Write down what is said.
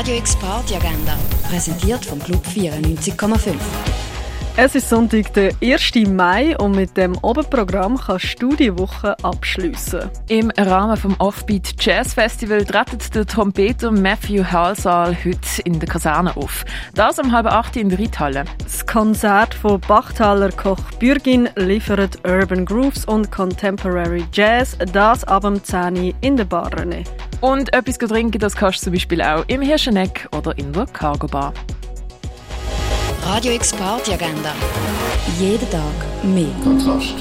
Radio X Party Agenda, präsentiert vom Club 94,5. Es ist Sonntag, der 1. Mai und mit dem Oberprogramm kannst du die Woche abschliessen. Im Rahmen vom Offbeat Jazz Festival trettet der Trompeter Matthew Halsall heute in der Kaserne auf. Das um halb acht in der Reithalle. Das Konzert von Bachtaler Koch Bürgin liefert Urban Grooves und Contemporary Jazz, das ab dem 10 in der Bar René. Und etwas trinken, das kannst du zum Beispiel auch im Hirscheneck oder in der Cargo Bar. Radio X Party Agenda. Jeden Tag mehr. Kontrast.